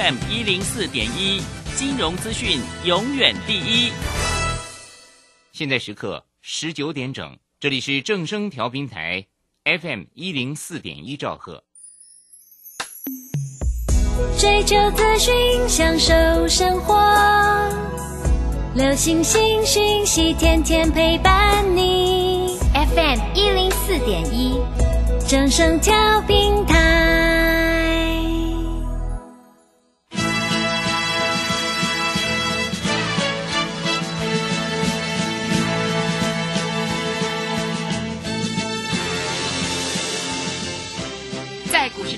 FM 一零四点一，金融资讯永远第一。现在时刻十九点整，这里是正声调频台 FM 一零四点一兆赫。追求资讯，享受生活，流星星讯息，天天陪伴你。FM 一零四点一，正声调频台。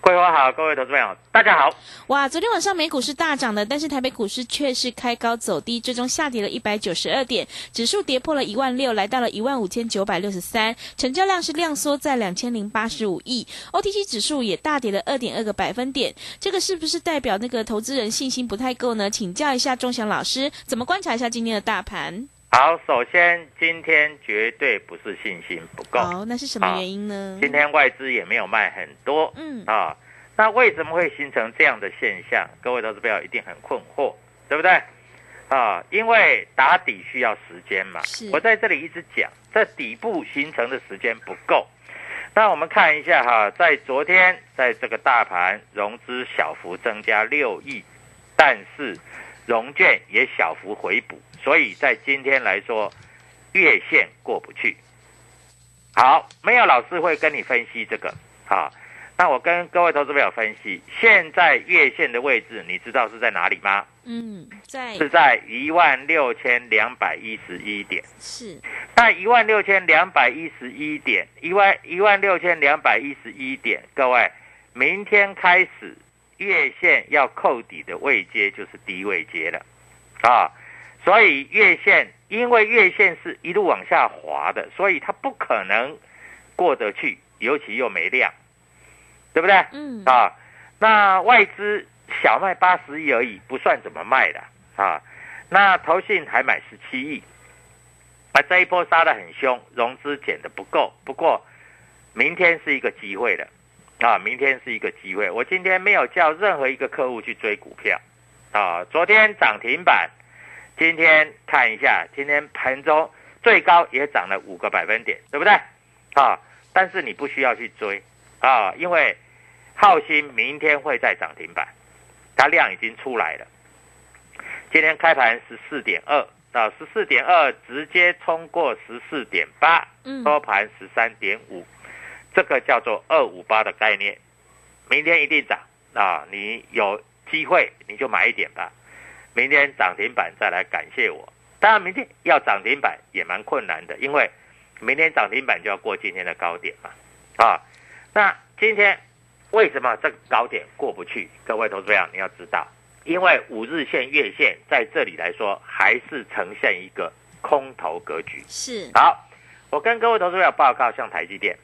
桂花好，各位投资朋友，大家好。哇，昨天晚上美股是大涨的，但是台北股市却是开高走低，最终下跌了一百九十二点，指数跌破了一万六，来到了一万五千九百六十三，成交量是量缩在两千零八十五亿，OTC 指数也大跌了二点二个百分点，这个是不是代表那个投资人信心不太够呢？请教一下钟祥老师，怎么观察一下今天的大盘？好，首先今天绝对不是信心不够，哦，那是什么原因呢？今天外资也没有卖很多，嗯啊，那为什么会形成这样的现象？各位投资朋友一定很困惑，对不对？啊，因为打底需要时间嘛是。我在这里一直讲，这底部形成的时间不够。那我们看一下哈，在昨天，在这个大盘融资小幅增加六亿，但是融券也小幅回补，所以在今天来说，月线过不去。好，没有老师会跟你分析这个。好，那我跟各位投资朋友分析，现在月线的位置，你知道是在哪里吗？嗯，在是在一万六千两百一十一点。是那一万六千两百一十一点，一万一万六千两百一十一点，各位，明天开始月线要扣底的位阶就是低位阶了，啊，所以月线因为月线是一路往下滑的，所以它不可能过得去，尤其又没量，对不对？嗯啊，那外资小卖八十亿而已，不算怎么卖的啊。那投信还买十七亿，啊，这一波杀得很凶，融资减的不够。不过明天是一个机会了，啊，明天是一个机会。我今天没有叫任何一个客户去追股票，啊，昨天涨停板，今天看一下，今天盘中最高也涨了五个百分点，对不对？啊，但是你不需要去追，啊，因为浩鑫明天会在涨停板，它量已经出来了。今天开盘十四点二到十四点二，直接冲过十四点八，嗯收盘十三点五，这个叫做二五八的概念，明天一定涨啊！你有机会你就买一点吧，明天涨停板再来感谢我。当然，明天要涨停板也蛮困难的，因为明天涨停板就要过今天的高点嘛，啊，那今天为什么这个高点过不去？各位投资者，你要知道，因为五日线、月线在这里来说还是呈现一个空头格局。是好，我跟各位投资者报告，像台积电，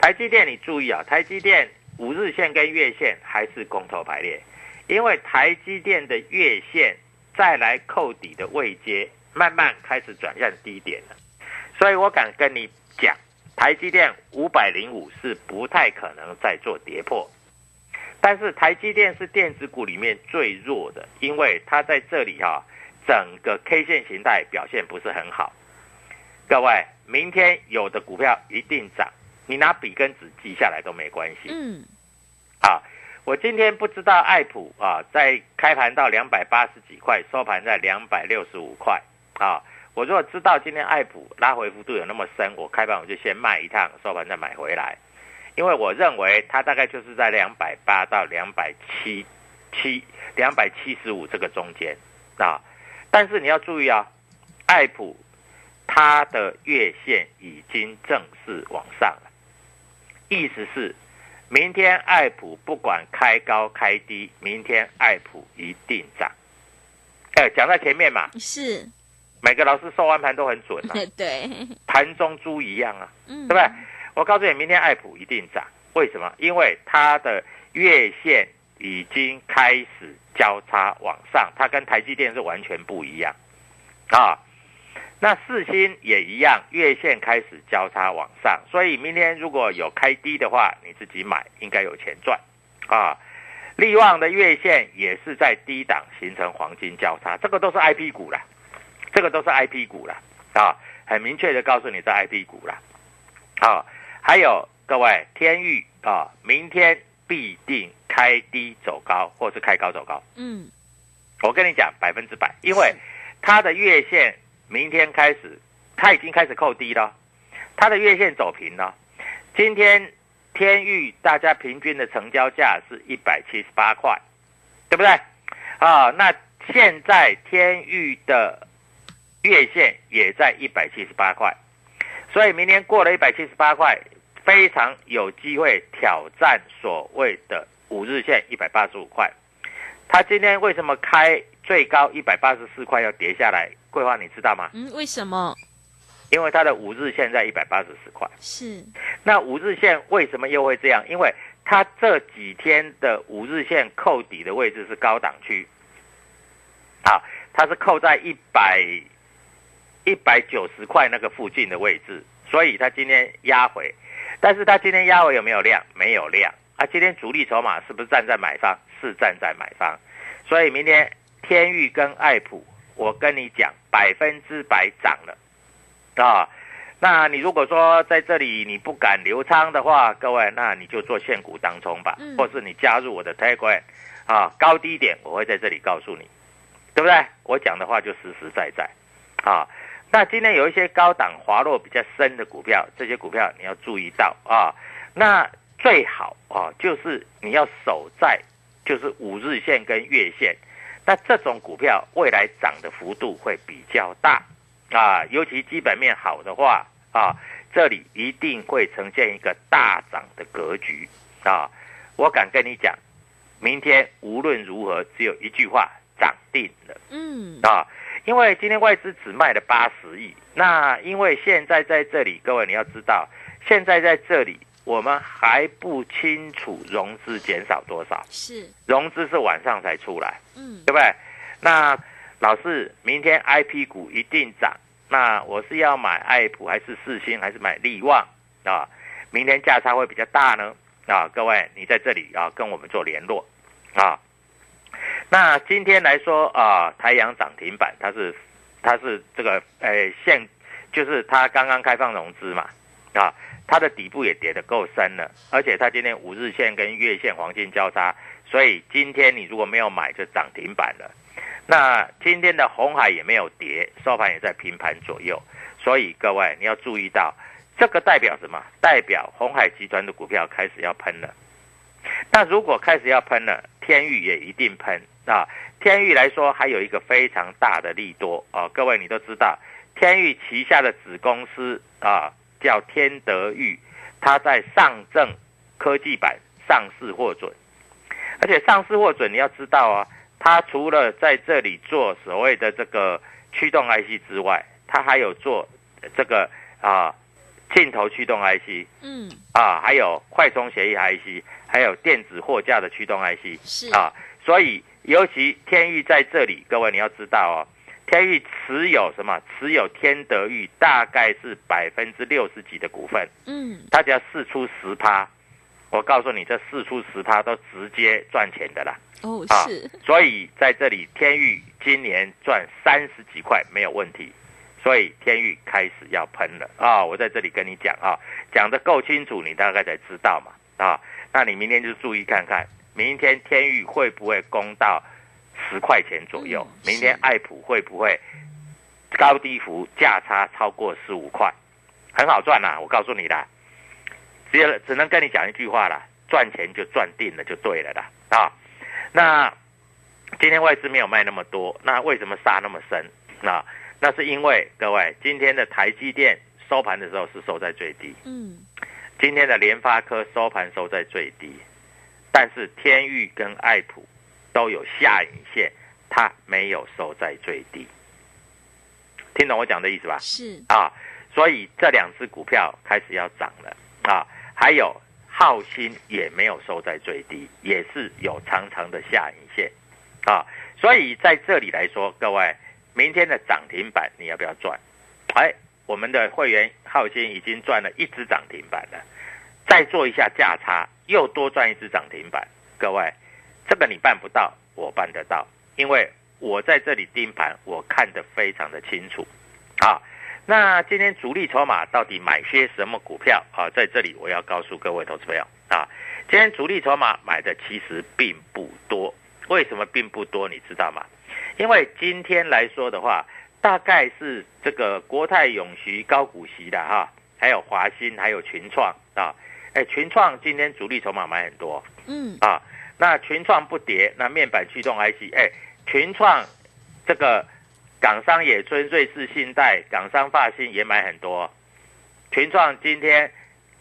台积电你注意啊，台积电五日线跟月线还是空头排列，因为台积电的月线再来扣底的位阶，慢慢开始转向低点了，所以我敢跟你讲，台积电五百零五是不太可能再做跌破。但是台积电是电子股里面最弱的，因为它在这里哈、整个 K 线形态表现不是很好。各位，明天有的股票一定涨，你拿笔跟纸记下来都没关系。嗯，啊，我今天不知道爱普啊，在开盘到两百八十几块，收盘在两百六十五块啊。我如果知道今天爱普拉回幅度有那么深，我开盘我就先卖一趟，收盘再买回来，因为我认为它大概就是在两百八到两百七七两百七十五这个中间啊。但是你要注意啊，爱普它的月线已经正式往上了，意思是。明天爱普不管开高开低，明天爱普一定涨。哎，讲在前面嘛，是，每个老师收完盘都很准啊，对，盘中猪一样啊，嗯，对不对？我告诉你，明天爱普一定涨，为什么？因为它的月线已经开始交叉往上，它跟台积电是完全不一样啊。那四星也一样，月线开始交叉往上，所以明天如果有开低的话，你自己买应该有钱赚啊。利旺的月线也是在低档形成黄金交叉，这个都是 I P 股了，这个都是 I P 股了啊，很明确的告诉你是 I P 股了啊。还有各位天域啊，明天必定开低走高，或是开高走高。嗯，我跟你讲百分之百，因为它的月线。明天开始，它已经开始扣低了，它的月线走平了。今天天域大家平均的成交价是一百七十八块，对不对？啊，那现在天域的月线也在一百七十八块，所以明天过了一百七十八块，非常有机会挑战所谓的五日线一百八十五块。它今天为什么开最高一百八十四块要跌下来？桂花，你知道吗？嗯，为什么？因为它的五日线在一百八十四块。是。那五日线为什么又会这样？因为它这几天的五日线扣底的位置是高档区，啊，它是扣在一百一百九十块那个附近的位置，所以它今天压回。但是它今天压回有没有量？没有量。啊，今天主力筹码是不是站在买方？是站在买方。所以明天天域跟爱普。我跟你讲，百分之百涨了，啊，那你如果说在这里你不敢留仓的话，各位，那你就做现股当冲吧，嗯或是你加入我的 Telegram，啊，高低点我会在这里告诉你，对不对？我讲的话就实实在在，啊，那今天有一些高档滑落比较深的股票，这些股票你要注意到啊，那最好啊就是你要守在就是五日线跟月线。那这种股票未来涨的幅度会比较大啊，尤其基本面好的话啊，这里一定会呈现一个大涨的格局啊。我敢跟你讲，明天无论如何只有一句话，涨定了。嗯，啊，因为今天外资只卖了八十亿，那因为现在在这里，各位你要知道，现在在这里我们还不清楚融资减少多少，是，融资是晚上才出来。嗯，对不对？那老师，明天 I P 股一定涨，那我是要买爱普还是四星还是买利旺啊？明天价差会比较大呢啊！各位，你在这里啊跟我们做联络啊。那今天来说啊，台阳涨停板，它是它是这个呃现就是它刚刚开放融资嘛啊，它的底部也跌得够深了，而且它今天五日线跟月线黄金交叉。所以今天你如果没有买，就涨停板了。那今天的红海也没有跌，收盘也在平盘左右。所以各位你要注意到，这个代表什么？代表红海集团的股票开始要喷了。那如果开始要喷了，天域也一定喷啊。天域来说，还有一个非常大的利多啊。各位你都知道，天域旗下的子公司啊叫天德裕，它在上证科技版上市获准。而且上市获准，你要知道啊，它除了在这里做所谓的这个驱动 IC 之外，它还有做这个啊镜头驱动 IC，嗯，啊，还有快充协议 IC，还有电子货架的驱动 IC，是啊，所以尤其天域在这里，各位你要知道哦，天域持有什么？持有天德裕大概是百分之六十几的股份，嗯，他只要试出十趴。我告诉你，这四出十趴都直接赚钱的啦。哦，啊是，所以在这里，天域今年赚三十几块没有问题，所以天域开始要喷了啊！我在这里跟你讲啊，讲的够清楚，你大概才知道嘛啊！那你明天就注意看看，明天天域会不会攻到十块钱左右？嗯明天是爱普会不会高低幅价差超过十五块？很好赚啦、我告诉你啦，只有只能跟你讲一句话啦，赚钱就赚定了就对了啦啊！那今天外资没有卖那么多，那为什么杀那么深？那那是因为各位今天的台积电收盘的时候是收在最低，嗯，今天的联发科收盘收在最低，但是天域跟爱普都有下影线，它没有收在最低。听懂我讲的意思吧？是，啊，所以这两只股票开始要涨了啊，还有浩鑫也没有收在最低，也是有长长的下影线啊，所以在这里来说，各位，明天的涨停板你要不要赚？哎，我们的会员浩鑫已经赚了一只涨停板了，再做一下价差，又多赚一只涨停板，各位，这个你办不到，我办得到，因为我在这里盯盘，我看得非常的清楚啊。那今天主力筹码到底买些什么股票啊？在这里我要告诉各位投资朋友啊，今天主力筹码买的其实并不多。为什么并不多？你知道吗？因为今天来说的话，大概是这个国泰永续高股息的哈，还有华兴，还有群创啊。哎，群创今天主力筹码买很多嗯，啊。那群创不跌，那面板驱动 IC，哎，群创这个港商野村、瑞士信贷、港商发兴也买很多。群创今天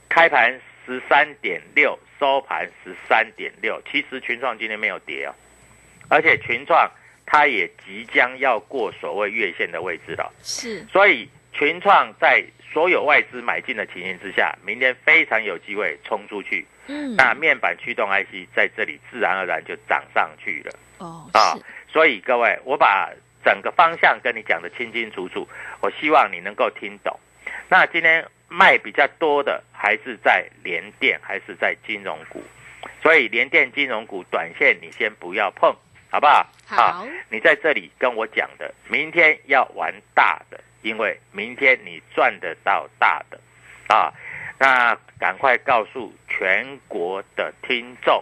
开盘十三点六，收盘十三点六，其实群创今天没有跌哦，而且群创它也即将要过所谓月线的位置了。是，所以群创在所有外资买进的情形之下，明天非常有机会冲出去。嗯，那面板驱动 IC 在这里自然而然就涨上去了哦，啊是，！所以各位，我把整个方向跟你讲的清清楚楚，我希望你能够听懂。那今天卖比较多的还是在联电，还是在金融股，所以联电金融股短线你先不要碰，好不好？好，你在这里跟我讲的，明天要玩大的，因为明天你赚得到大的啊。那赶快告诉全国的听众，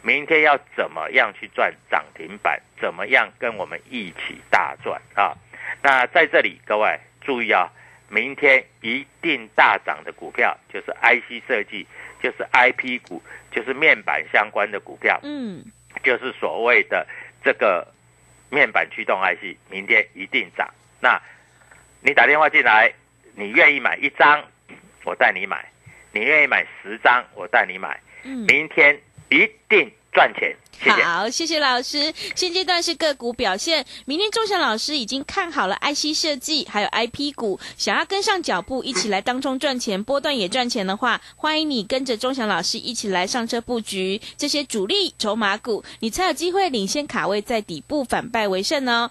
明天要怎么样去赚涨停板，怎么样跟我们一起大赚啊？那在这里各位注意啊，明天一定大涨的股票就是 IC 设计，就是 IP 股，就是面板相关的股票。嗯，就是所谓的这个面板驱动 IC，明天一定涨。那你打电话进来，你愿意买一张，我带你买；你愿意买十张，我带你买。嗯，明天一定赚钱。谢谢。好，谢谢老师。现阶段是个股表现，明天钟祥老师已经看好了 IC 设计还有 IP 股，想要跟上脚步，一起来当中赚钱，波段也赚钱的话，欢迎你跟着钟祥老师一起来上车布局这些主力筹码股，你才有机会领先卡位在底部，反败为胜哦。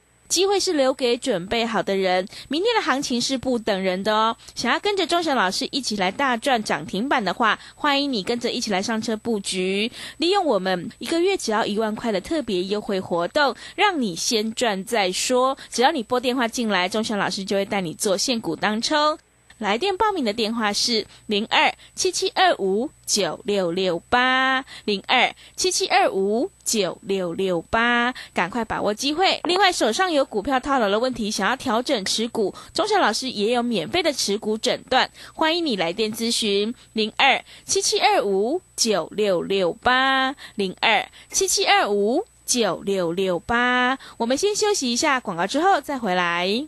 机会是留给准备好的人，明天的行情是不等人的哦。想要跟着钟祥老师一起来大赚涨停板的话，欢迎你跟着一起来上车布局，利用我们一个月只要一万块的特别优惠活动，让你先赚再说。只要你拨电话进来，钟祥老师就会带你做现股当抽。来电报名的电话是零二七七二五九六六八零二七七二五九六六八，赶快把握机会。另外，手上有股票套牢的问题，想要调整持股，钟祥老师也有免费的持股诊断，欢迎你来电咨询零二七七二五九六六八零二七七二五九六六八。我们先休息一下广告，之后再回来。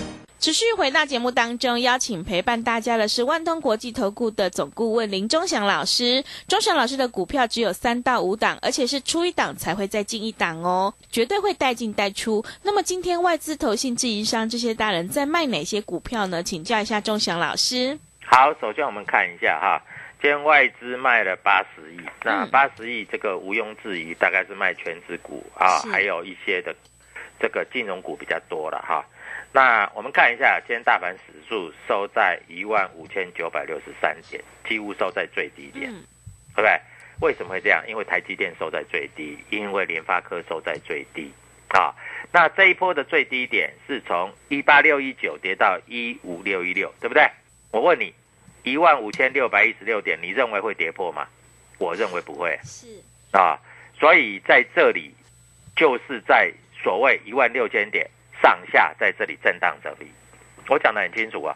持续回到节目当中，邀请陪伴大家的是万通国际投顾的总顾问林忠祥老师。忠祥老师的股票只有三到五档，而且是出一档才会再进一档哦，绝对会带进带出。那么今天外资、投信、自营商这些大人在卖哪些股票呢？请教一下忠祥老师。好，首先我们看一下哈，今天外资卖了八十亿，那八十亿这个毋庸置疑，大概是卖全指股啊，还有一些的这个金融股比较多了哈。那我们看一下，今天大盘指数收在一万五千九百六十三点，几乎收在最低点，对不对？为什么会这样？因为台积电收在最低，因为联发科收在最低啊。那这一波的最低点是从一八六一九跌到一五六一六，对不对？我问你，一万五千六百一十六点，你认为会跌破吗？我认为不会。是啊，所以在这里就是在所谓一万六千点。上下在这里震荡整理，我讲的很清楚啊，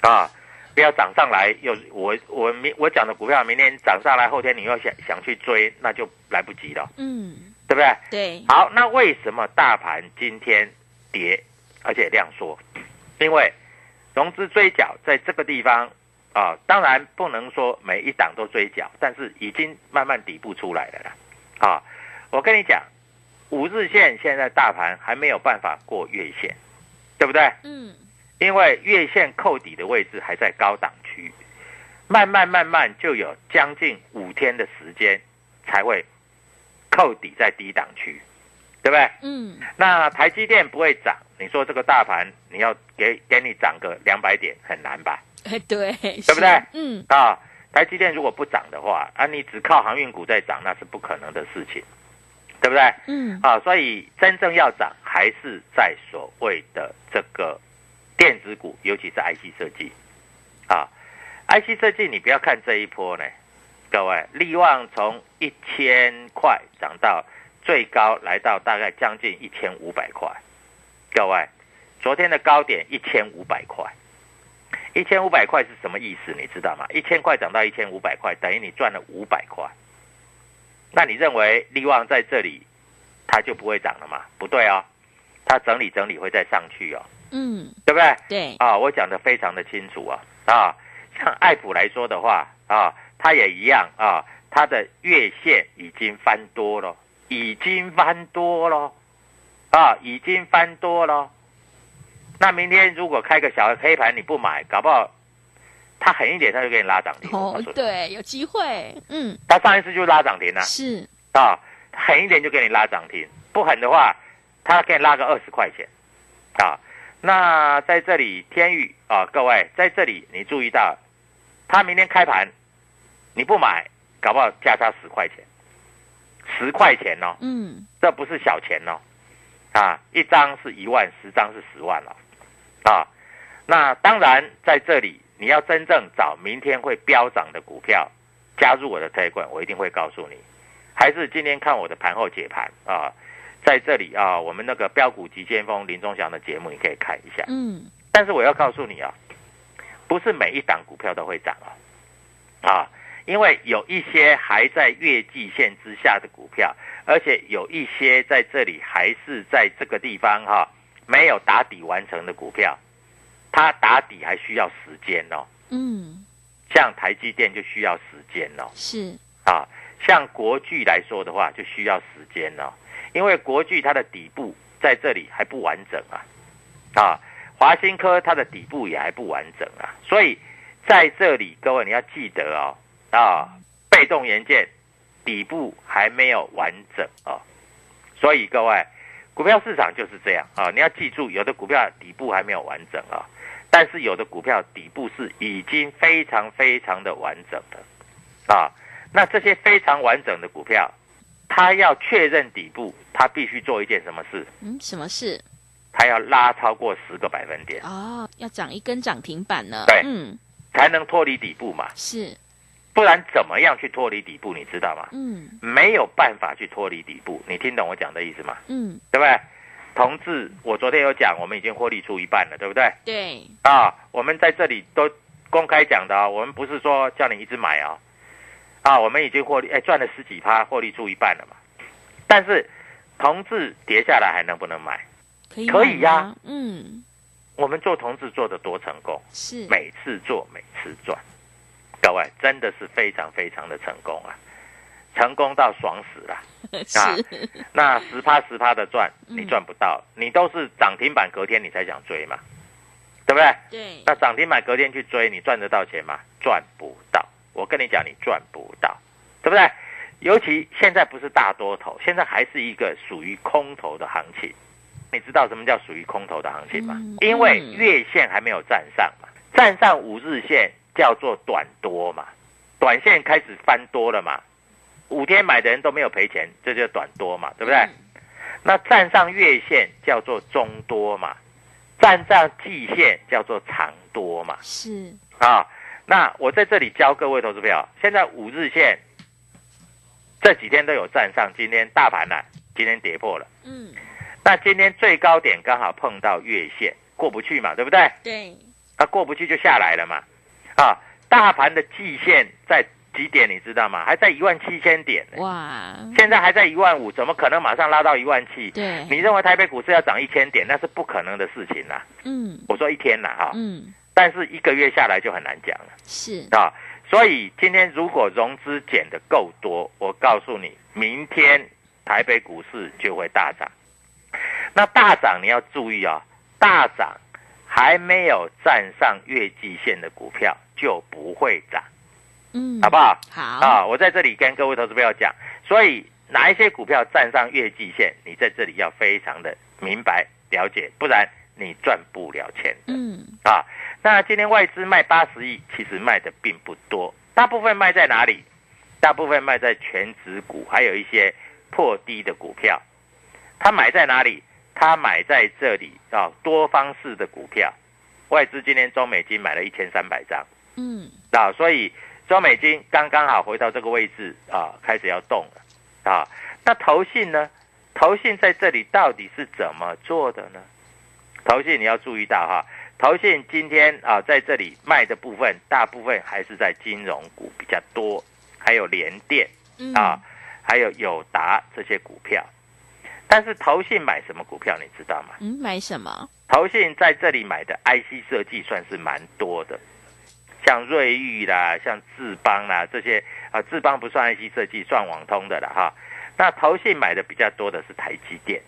啊，不要涨上来又我我明我讲的股票明天涨上来，后天你又想想去追，那就来不及了，嗯，对不对？对。好，那为什么大盘今天跌，而且量缩？因为融资追缴在这个地方啊，当然不能说每一档都追缴，但是已经慢慢底部出来了啦，啊，我跟你讲。五日线现在大盘还没有办法过月线，对不对？嗯，因为月线扣底的位置还在高档区，慢慢慢慢就有将近五天的时间才会扣底在低档区，对不对？嗯，那台积电不会涨，你说这个大盘你要给给你涨个两百点很难吧？哎，对，对不对？嗯，啊，台积电如果不涨的话，啊，你只靠航运股在涨，那是不可能的事情。对不对？嗯，啊，所以真正要涨还是在所谓的这个电子股，尤其是 IC 设计，啊，IC 设计你不要看这一波呢，各位，利旺从一千块涨到最高来到大概将近一千五百块，各位，昨天的高点一千五百块，一千五百块是什么意思？你知道吗？一千块涨到一千五百块，等于你赚了五百块。那你认为利旺在这里，它就不会涨了吗？不对哦，它整理整理会再上去哦。嗯，对不对？对啊，我讲的非常的清楚啊啊，像爱普来说的话啊，它也一样啊，它的月线已经翻多了，已经翻多了啊，已经翻多了。那明天如果开个小黑盘你不买，搞不好。他狠一点，他就给你拉涨停。哦，对，有机会。嗯，他上一次就拉涨停了。是啊，狠一点就给你拉涨停，不狠的话，他给你拉个二十块钱。啊，那在这里天宇啊，各位在这里你注意到，他明天开盘，你不买，搞不好价差十块钱，十块钱哦。嗯，这不是小钱哦。啊，一张是一万，十张是十万了。啊，那当然在这里。你要真正找明天会飙涨的股票，加入我的推广，我一定会告诉你。还是今天看我的盘后解盘啊，在这里啊，我们那个标股急先锋林忠祥的节目，你可以看一下。嗯。但是我要告诉你啊，不是每一档股票都会涨啊，啊，因为有一些还在月季线之下的股票，而且有一些在这里还是在这个地方哈，没有打底完成的股票。它打底还需要时间哦，嗯，像台积电就需要时间哦，是。啊，像国巨来说的话就需要时间哦，因为国巨它的底部在这里还不完整啊，啊，华新科它的底部也还不完整啊，所以在这里各位你要记得哦，啊，被动元件底部还没有完整啊，所以各位，股票市场就是这样啊！你要记住，有的股票底部还没有完整啊，但是有的股票底部是已经非常非常的完整的啊。那这些非常完整的股票，它要确认底部，它必须做一件什么事？嗯，什么事？它要拉超过十个百分点哦，要涨一根涨停板呢。对嗯，才能脱离底部嘛，是，不然怎么样去脱离底部？你知道吗？嗯没有办法去脱离底部，你听懂我讲的意思吗？嗯，对不对？同志，我昨天有讲，我们已经获利出一半了，对不对？对，啊，我们在这里都公开讲的啊，我们不是说叫你一直买啊，啊，我们已经获利，哎，赚了十几趴，获利出一半了嘛。但是同志跌下来还能不能买？可以可以呀。嗯，我们做同志做的多成功，是，每次做每次赚，各位真的是非常非常的成功啊，成功到爽死了。啊，那十趴十趴的赚，嗯你赚不到，你都是涨停板隔天你才想追嘛，对不对？对，那涨停板隔天去追，你赚得到钱吗？赚不到。我跟你讲，你赚不到，对不对？尤其现在不是大多头，现在还是一个属于空头的行情。你知道什么叫属于空头的行情吗？嗯因为嗯月线还没有站上嘛，站上五日线叫做短多嘛，短线开始翻多了嘛，五天买的人都没有赔钱，这就短多嘛，对不对？嗯那站上月线叫做中多嘛，站上季线叫做长多嘛。是，啊，那我在这里教各位投资朋友，现在五日线这几天都有站上，今天大盘呢、今天跌破了，嗯，那今天最高点刚好碰到月线，过不去嘛，对不对？对，啊过不去就下来了嘛，啊，大盘的季线在几点你知道吗？还在一万七千点呢，哇，现在还在一万五，怎么可能马上拉到一万七？对，你认为台北股市要涨一千点，那是不可能的事情啦。嗯我说一天啦哈，嗯，但是一个月下来就很难讲了。是，啊，所以今天如果融资减的够多，我告诉你，明天台北股市就会大涨。那大涨你要注意啊，大涨还没有站上月季线的股票就不会涨，嗯，好不好？好，啊，我在这里跟各位投资朋友讲，所以哪一些股票站上月季线，你在这里要非常的明白了解，不然你赚不了钱的。嗯，啊，那今天外资卖八十亿，其实卖的并不多，大部分卖在哪里？大部分卖在全指股，还有一些破低的股票。他买在哪里？他买在这里啊，多方式的股票。外资今天中美金买了一千三百张嗯，啊，所以中美金刚刚好回到这个位置啊，开始要动了啊。那投信呢？投信在这里到底是怎么做的呢？投信你要注意到哈，投信今天啊在这里卖的部分，大部分还是在金融股比较多，还有联电嗯啊，还有友达这些股票。但是投信买什么股票你知道吗？嗯，买什么？投信在这里买的 IC 设计算是蛮多的，像瑞昱啦，像智邦啦这些啊，智邦不算 IC 设计，算网通的了哈。那投信买的比较多的是台积电，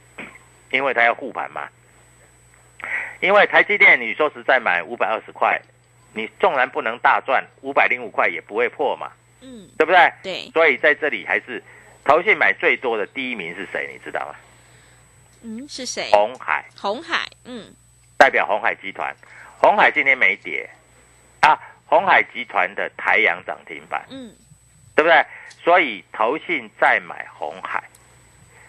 因为它要护盘嘛。因为台积电，你说实在买五百二十块，你纵然不能大赚，五百零五块也不会破嘛，嗯，对不对？对，所以在这里还是投信买最多的第一名是谁？你知道吗？嗯，是谁？红海。红海，嗯，代表红海集团。红海今天没跌啊，红海集团的台阳涨停板，嗯，对不对？所以投信再买红海，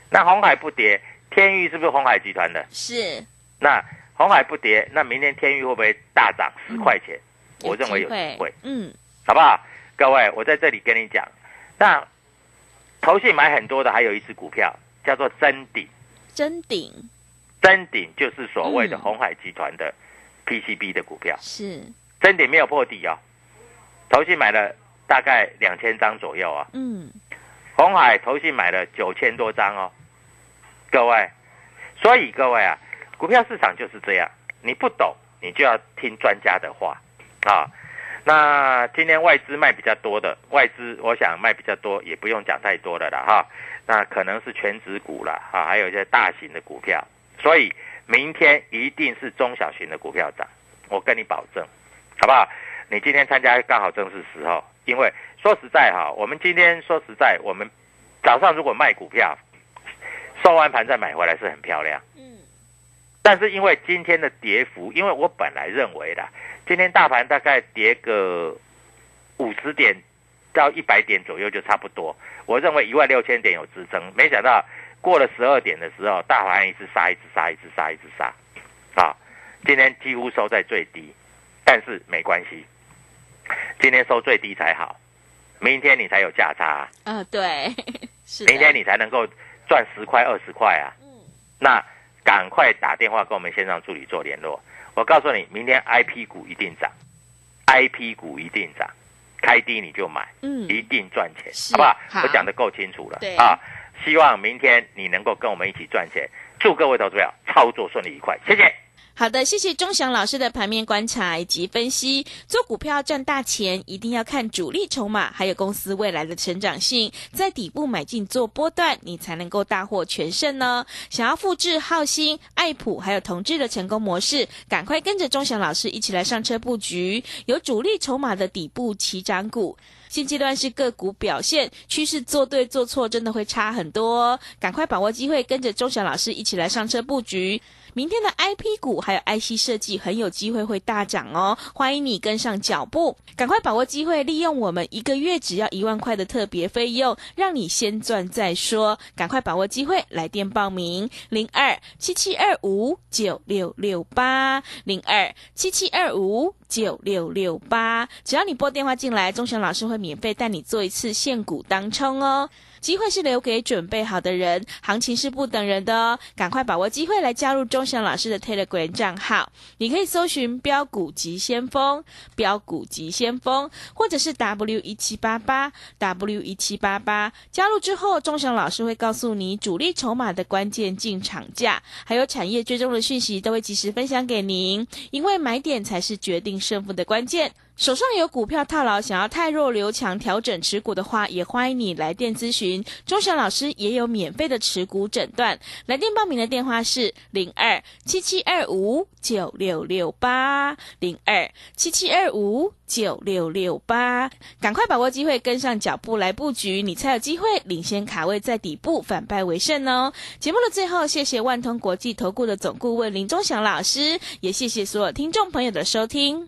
那红海不跌，天域是不是红海集团的？是，那红海不跌，那明天天域会不会大涨？十块钱？我认为有机机会，嗯，好不好？各位，我在这里跟你讲，那投信买很多的，还有一只股票叫做真鼎，真顶真鼎就是所谓的嗯。红海集团的 PCB 的股票。是，真点没有破底哦，投信买了大概两千张左右啊，嗯，红海投信买了九千多张哦，各位，所以各位啊，股票市场就是这样，你不懂，你就要听专家的话。啊。那今天外资卖比较多的，外资我想卖比较多，也不用讲太多的了哈。那可能是全指股了哈，还有一些大型的股票，所以明天一定是中小型的股票涨，我跟你保证，好不好？你今天参加刚好正是时候，因为说实在哈，我们今天说实在，我们早上如果卖股票，收完盘再买回来是很漂亮。嗯，但是因为今天的跌幅，因为我本来认为的，今天大盘大概跌个五十点到一百点左右就差不多。我认为一万六千点有支撑，没想到过了十二点的时候，大盘一直杀，一直杀，一直杀，一直杀，啊，今天几乎收在最低，但是没关系，今天收最低才好，明天你才有价差，啊，对，是明天你才能够赚十块二十块啊。嗯那赶快打电话跟我们线上助理做联络。我告诉你，明天 I P 股一定涨，I P 股一定涨，开低你就买，嗯一定赚钱，好不好？好我讲的够清楚了对啊！希望明天你能够跟我们一起赚钱，祝各位投资者操作顺利愉快，谢谢。好的，谢谢钟祥老师的盘面观察以及分析。做股票赚大钱，一定要看主力筹码，还有公司未来的成长性，在底部买进做波段，你才能够大获全胜呢。想要复制浩兴、爱普还有同志的成功模式，赶快跟着钟祥老师一起来上车布局，有主力筹码的底部起涨股。现阶段是个股表现趋势，做对做错真的会差很多哦。赶快把握机会，跟着钟祥老师一起来上车布局。明天的 I P 股还有 I C 设计很有机会会大涨哦，欢迎你跟上脚步，赶快把握机会，利用我们一个月只要一万块的特别费用，让你先赚再说，赶快把握机会，来电报名。零二七七二五九六六八零二七七二五九六六八，只要你拨电话进来，钟祥老师会免费带你做一次现股当冲哦。机会是留给准备好的人，行情是不等人的哦，赶快把握机会来加入钟祥老师的 Telegram 账号，你可以搜寻“标股急先锋”、“标股急先锋”，或者是 W 一七八八 W 一七八八。加入之后，钟祥老师会告诉你主力筹码的关键进场价，还有产业追踪的讯息，都会及时分享给您。因为买点才是决定胜负的关键。手上有股票套牢，想要太弱留强调整持股的话，也欢迎你来电咨询。钟祥老师也有免费的持股诊断，来电报名的电话是零二七七二五九六六八零二七七二五九六六八，赶快把握机会，跟上脚步来布局，你才有机会领先卡位在底部，反败为胜哦。节目的最后，谢谢万通国际投顾的总顾问林钟祥老师，也谢谢所有听众朋友的收听。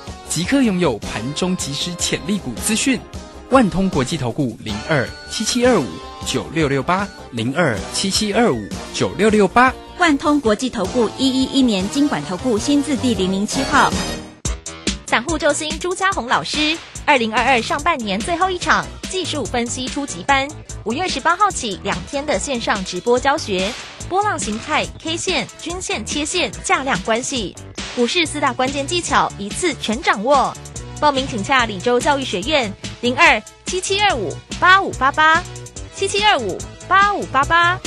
即刻拥有盘中即时潜力股资讯。万通国际投顾零二七七二五九六六八零二七七二五九六六八。万通国际投顾一一一年经管投顾新字第零零七号。散户救星朱家红老师，二零二二上半年最后一场技术分析初级班，五月十八号起两天的线上直播教学，波浪形态、K 线、均线、切线、价量关系，股市四大关键技巧一次全掌握。报名请洽李州教育学院零二七七二五八五八八七七二五八五八八。